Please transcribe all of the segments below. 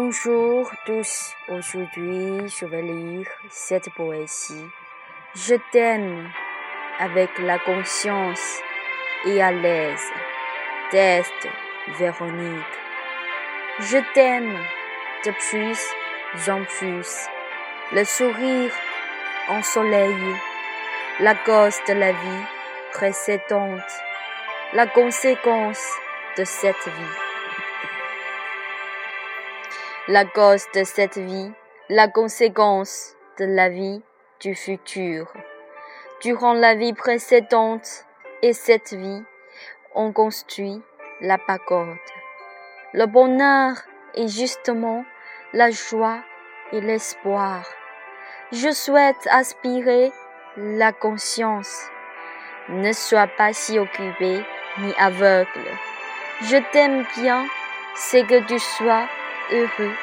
Bonjour tous, aujourd'hui je vais lire cette poésie. Je t'aime avec la conscience et à l'aise. Test Véronique. Je t'aime de plus en plus. Le sourire ensoleillé, la cause de la vie précédente, la conséquence de cette vie la cause de cette vie, la conséquence de la vie du futur. Durant la vie précédente et cette vie, on construit la pagode. Le bonheur est justement la joie et l'espoir. Je souhaite aspirer la conscience. Ne sois pas si occupé ni aveugle. Je t'aime bien, c'est que tu sois heureux.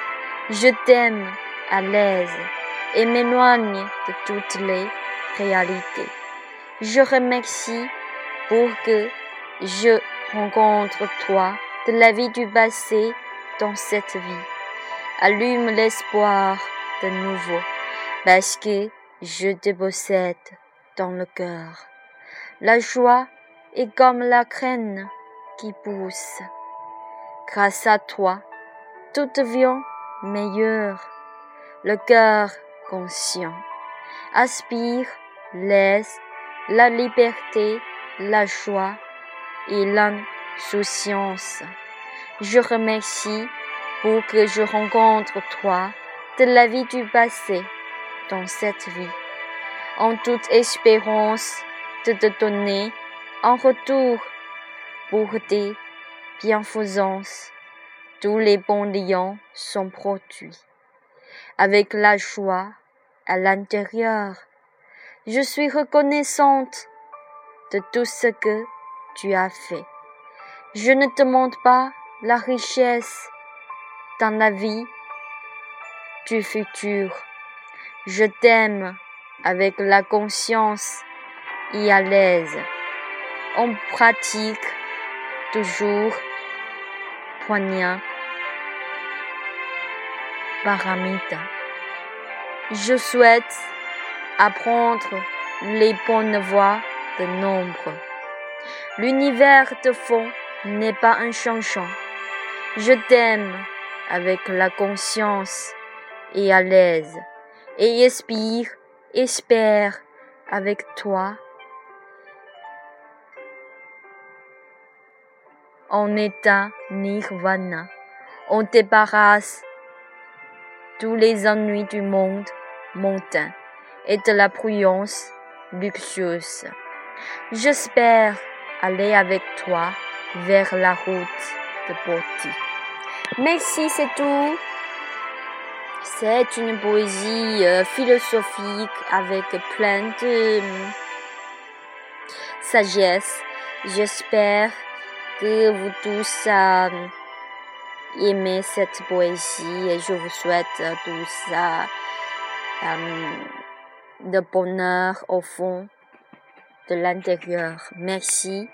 Je t'aime à l'aise et m'éloigne de toutes les réalités. Je remercie pour que je rencontre toi de la vie du passé dans cette vie. Allume l'espoir de nouveau parce que je te possède dans le cœur. La joie est comme la graine qui pousse. Grâce à toi, tout devient meilleur. Le cœur conscient aspire, laisse la liberté, la joie et l'insouciance. Je remercie pour que je rencontre toi de la vie du passé dans cette vie, en toute espérance de te donner en retour pour tes bienfaisances tous les bons liens sont produits. Avec la joie à l'intérieur, je suis reconnaissante de tout ce que tu as fait. Je ne demande pas la richesse dans la vie du futur. Je t'aime avec la conscience et à l'aise. On pratique toujours poignard paramita. Je souhaite apprendre les bonnes voies de nombre. L'univers de fond n'est pas un chanson. Je t'aime avec la conscience et à l'aise et espère, espère avec toi en état nirvana. On débarrasse tous les ennuis du monde montain et de la prudence luxueuse. J'espère aller avec toi vers la route de beauté. Merci, c'est tout. C'est une poésie euh, philosophique avec plein de euh, sagesse. J'espère que vous tous euh, aimez cette poésie et je vous souhaite tous euh, de bonheur au fond de l'intérieur. Merci.